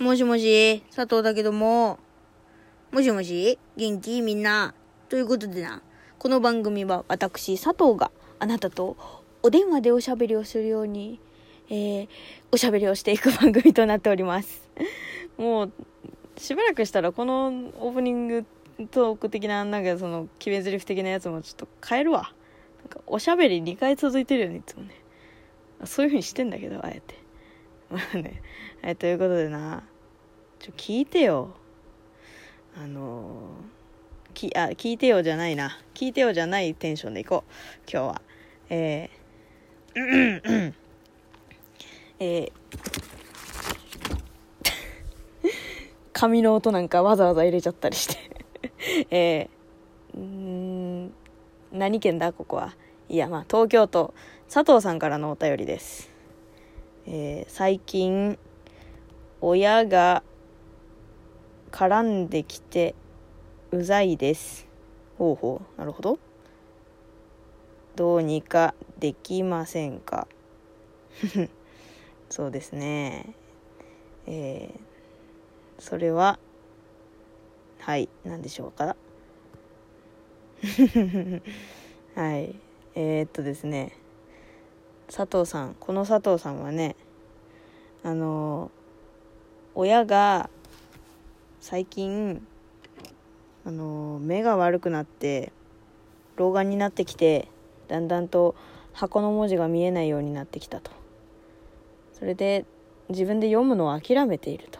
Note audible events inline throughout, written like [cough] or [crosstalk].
もしもし、佐藤だけども。もしもし、元気？みんな。ということでな、この番組は私、佐藤があなたとお電話でおしゃべりをするように、えー、おしゃべりをしていく番組となっております。もう、しばらくしたらこのオープニングトーク的な、なんかその、決め台詞的なやつもちょっと変えるわ。なんか、おしゃべり2回続いてるよね、いつもね。そういう風にしてんだけど、あえて。まあね。はい、ということでな、ちょ、聞いてよ。あの、き、あ、聞いてよじゃないな。聞いてよじゃないテンションでいこう。今日は。えー、えー、紙の音なんかわざわざ入れちゃったりして。[laughs] えー、うーん、何県だここは。いや、まあ、東京都、佐藤さんからのお便りです。えー最近、親が絡んできてうざいです。ほうほう、なるほど。どうにかできませんか？[laughs] そうですね。えーそれは、はい、何でしょうか？[laughs] はい。えー、っとですね。佐藤さん、この佐藤さんはね、あの、親が最近、あの、目が悪くなって、老眼になってきて、だんだんと箱の文字が見えないようになってきたと。それで、自分で読むのを諦めていると。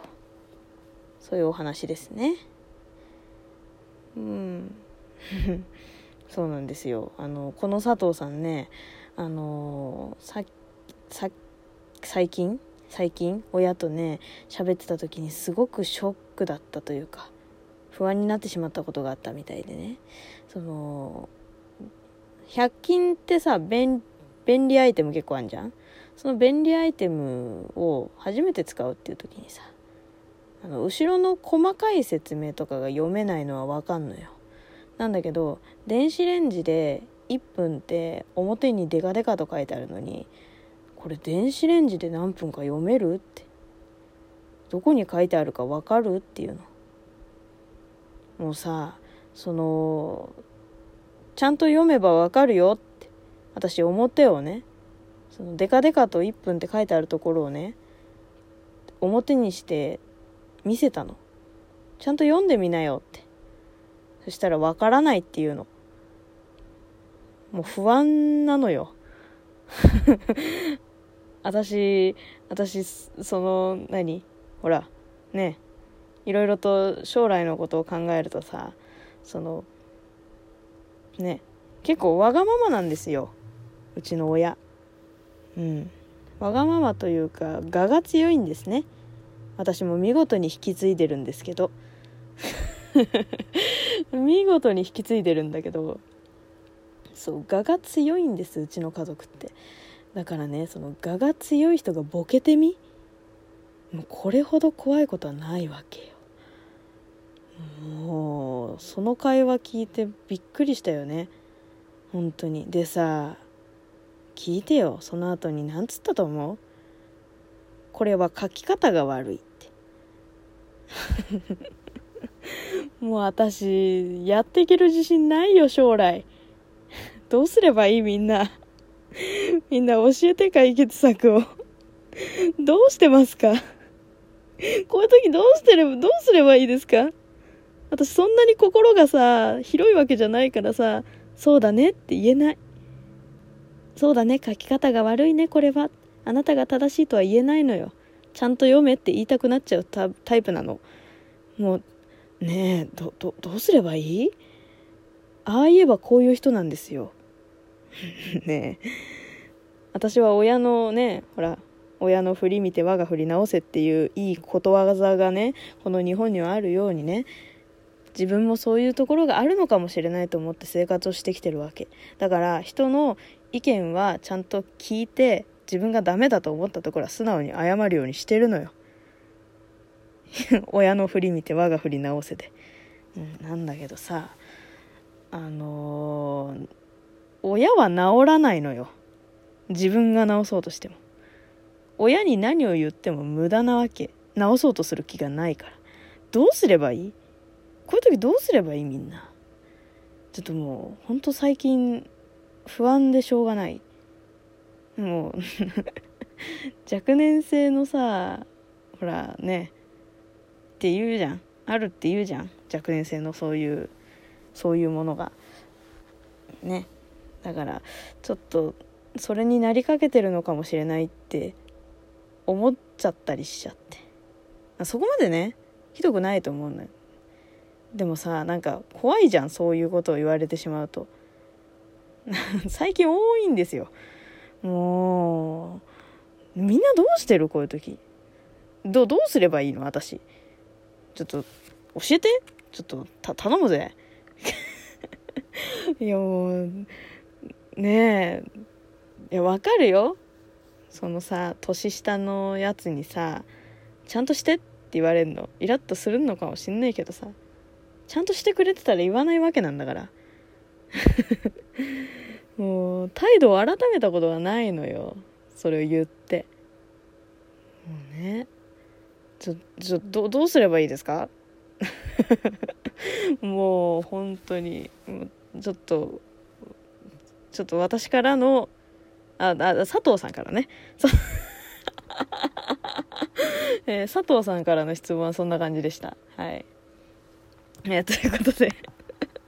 そういうお話ですね。うん。[laughs] そうなんですよ。あの、この佐藤さんね、あのさ、最近最近親とね、喋ってた時にすごくショックだったというか、不安になってしまったことがあったみたいでね。その、100均ってさ、便、利アイテム結構あるじゃん？その便利アイテムを初めて使うっていう時にさ、あの後ろの細かい説明とかが読めないのはわかんのよなんだけど電子レンジで1分って表にデカデカと書いてあるのにこれ電子レンジで何分か読めるってどこに書いてあるかわかるっていうの。もうさそのちゃんと読めばわかるよって私表をね。そのデカデカと1分って書いてあるところをね表にして見せたの。ちゃんと読んでみなよって。そしたらわからないっていうの。もう不安なのよ。[laughs] 私私その何？ほらねいろいろと将来のことを考えるとさそのね結構わがままなんですよ。うちの親。うん。わがままというか我が強いんですね。私も見事に引き継いでるんですけど。[laughs] 見事に引き継いでるんだけど。そう我が強いんですうちの家族って。だからねその我が強い人がボケてみもうこれほど怖いことはないわけよ。もうその会話聞いてびっくりしたよね。本当に。でさ聞いてよ。その後に何つったと思う？これは書き方が悪いって。[laughs] もう私やっていける自信ないよ将来。どうすればいいみんな？みんな教えて解決策を。どうしてますか？[laughs] こういう時どうしてればどうすればいいですか？私そんなに心がさ広いわけじゃないからさそうだねって言えない。そうだね書き方が悪いねこれは。あなたが正しいとは言えないのよ。ちゃんと読めって言いたくなっちゃうタイプなの。もうねえどどどうすればいい？ああ言えばこういう人なんですよ。[laughs] ねえ。私は親のねほら親の振り見て我が振り直せっていういいことわざがねこの日本にはあるようにね自分もそういうところがあるのかもしれないと思って生活をしてきてるわけ。だから人の意見はちゃんと聞いて自分がダメだと思ったところは素直に謝るようにしてるのよ。[laughs] 親の振り見て我が振り直せで、うん、なんだけどさあのー親は治らないのよ。自分が治そうとしても。親に何を言っても無駄なわけ。直そうとする気がないから。どうすればいい？こういう時どうすればいいみんな？ちょっともうほんと最近不安でしょうがない。もう [laughs] 若年性のさほらね。って言うじゃん。あるって言うじゃん。若年性のそういうそういうものが。ね。だからちょっとそれになりかけてるのかもしれないって思っちゃったりしちゃって。そこまでねひどくないと思うのよ。でもさなんか怖いじゃんそういうことを言われてしまうと。[laughs] 最近多いんですよ。もうみんなどうしてる？こういう時。どどうすればいいの？私。ちょっと教えて。ちょっとた頼むぜ。[laughs] いやもうねえ。いやわかるよ。そのさ年下のやつにさちゃんとしてって言われるの？イラッとするのかもしんないけどさちゃんとしてくれてたら言わないわけなんだから。[laughs] もう態度を改めたことがないのよそれを言って。もうねちょちょどどうすればいいですか？[laughs] もう本当にちょっとちょっと私からのああ佐藤さんからね。[laughs] えー、佐藤さんからの質問はそんな感じでした。はい。えー、ということで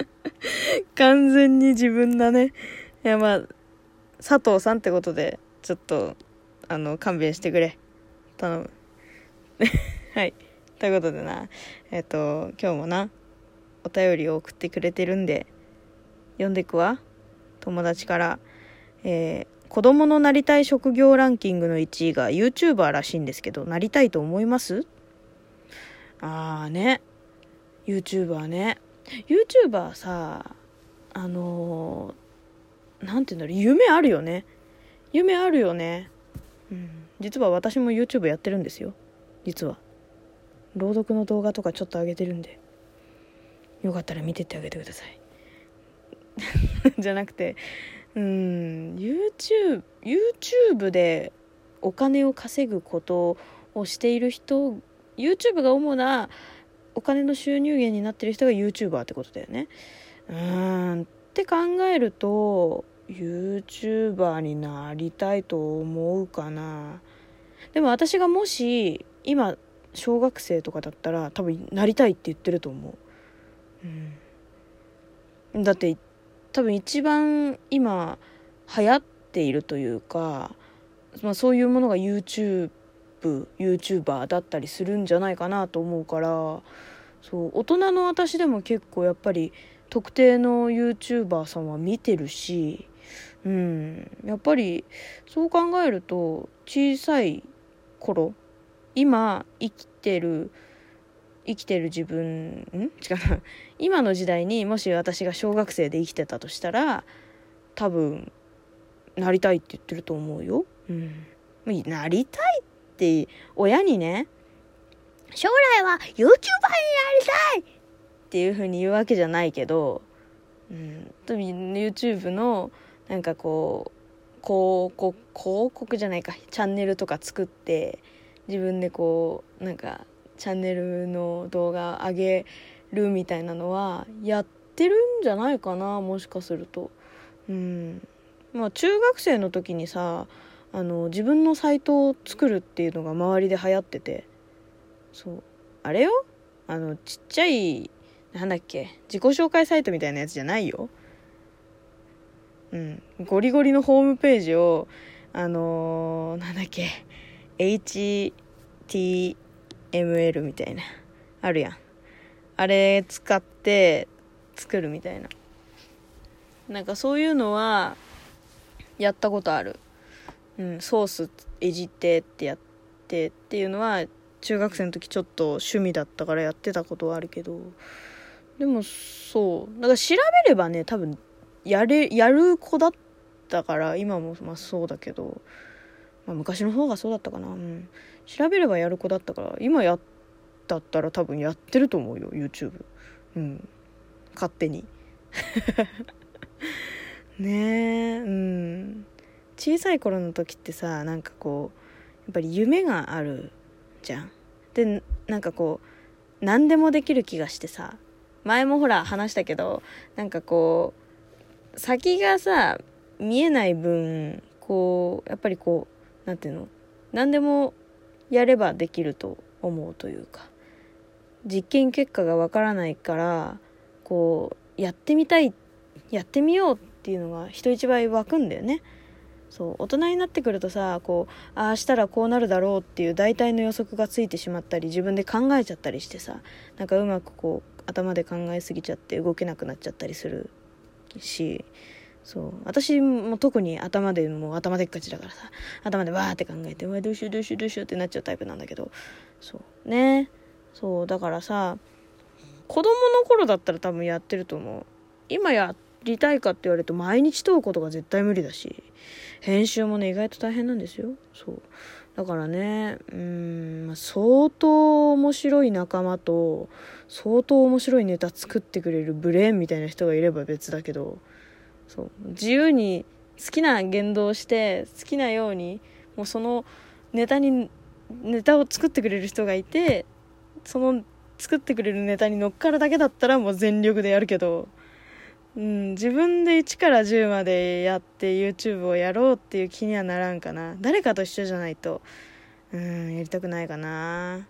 [laughs] 完全に自分だね。いやまあ佐藤さんってことでちょっとあの勘弁してくれ。頼む。[laughs] はい。ということでなえっ、ー、と今日もなお便りを送ってくれてるんで読んでくわ。友達から。えー、子供のなりたい職業ランキングの1位が YouTuber らしいんですけどなりたいと思います？ああね。YouTuber ね。YouTuber さあのー、なんて言うんだろう夢あるよね。夢あるよね。うん。実は私も YouTube やってるんですよ。実は。朗読の動画とかちょっと上げてるんで。よかったら見てってあげてください。[laughs] じゃなくてうん。YouTube, YouTube でお金を稼ぐことをしている人 YouTube が主なお金の収入源になってる人が YouTuber ってことだよね。うん。って考えると YouTuber になりたいと思うかな。でも私がもし今小学生とかだったら多分なりたいって言ってると思う、うん、だって多分一番今流行っているというか、まあ、そういうものが YouTube YouTuber だったりするんじゃないかなと思うからそう大人の私でも結構やっぱり特定の YouTuber さんは見てるしうんやっぱりそう考えると小さい頃今生きてる生きてる自分ん？違う今の時代にもし私が小学生で生きてたとしたら多分なりたいって言ってると思うよ。うん、なりたいって親にね将来は YouTuber になりたいっていう風に言うわけじゃないけど、うん、YouTube のなんかこう広告広告じゃないかチャンネルとか作って自分でこうなんかチャンネルの動画上げるみたいなのはやってるんじゃないかなもしかすると。うん。まあ中学生の時にさあの自分のサイトを作るっていうのが周りで流行ってて。そう。あれよ？あのちっちゃいなんだっけ？自己紹介サイトみたいなやつじゃないよ。うん。ゴリゴリのホームページをあのー、なんだっけ？HTML みたいな。あるやん。あれ使って作るみたいな。なんかそういうのはやったことある。うんソースいじってってやってっていうのは中学生の時ちょっと趣味だったからやってたことはあるけど。でもそう。だから調べればね多分やれやる子だったから今もまあそうだけど、まあ、昔の方がそうだったかな、うん、調べればやる子だったから今やったったら多分やってると思うよ YouTube うん。勝手に。ね。えうん。小さい頃の時ってさなんかこうやっぱり夢があるじゃん。でなんかこう何でもできる気がしてさ前もほら話したけどなんかこう先がさ見えない分こうやっぱりこう何ていうの？何でもやればできると思うというか実験結果がわからないからこうやってみたいやってみようってっていうのが人一倍湧くんだよね。そう大人になってくるとさこうああしたらこうなるだろうっていう大体の予測がついてしまったり自分で考えちゃったりしてさなんかうまくこう頭で考えすぎちゃって動けなくなっちゃったりするしそう私も特に頭でもう頭でっかちだからさ頭でわーって考えて「うわどうしようどうしようどうしよう」ってなっちゃうタイプなんだけどそうねそうだからさ子供の頃だったら多分やってると思う今やりたいかって言われると毎日問うことが絶対無理だし編集もね意外と大変なんですよ。そう。だからねうん相当面白い仲間と相当面白いネタ作ってくれるブレーンみたいな人がいれば別だけどそう。自由に好きな言動をして好きなようにもうそのネタにネタを作ってくれる人がいてその作ってくれるネタに乗っかるだけだったらもう全力でやるけど、うん、自分で1から10までやって YouTube をやろうっていう気にはならんかな。誰かと一緒じゃないとうんやりたくないかな。っ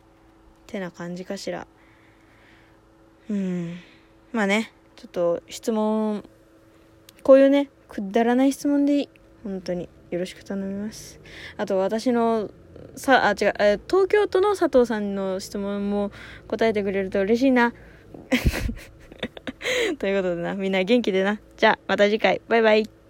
てな感じかしら。うん。まあねちょっと質問こういうねくだらない質問でいい。本当に。よろしく頼みます。あと私のさあ違う、え東京都の佐藤さんの質問も答えてくれると嬉しいな。[laughs] ということでなみんな元気でな。じゃあまた次回。バイバイ。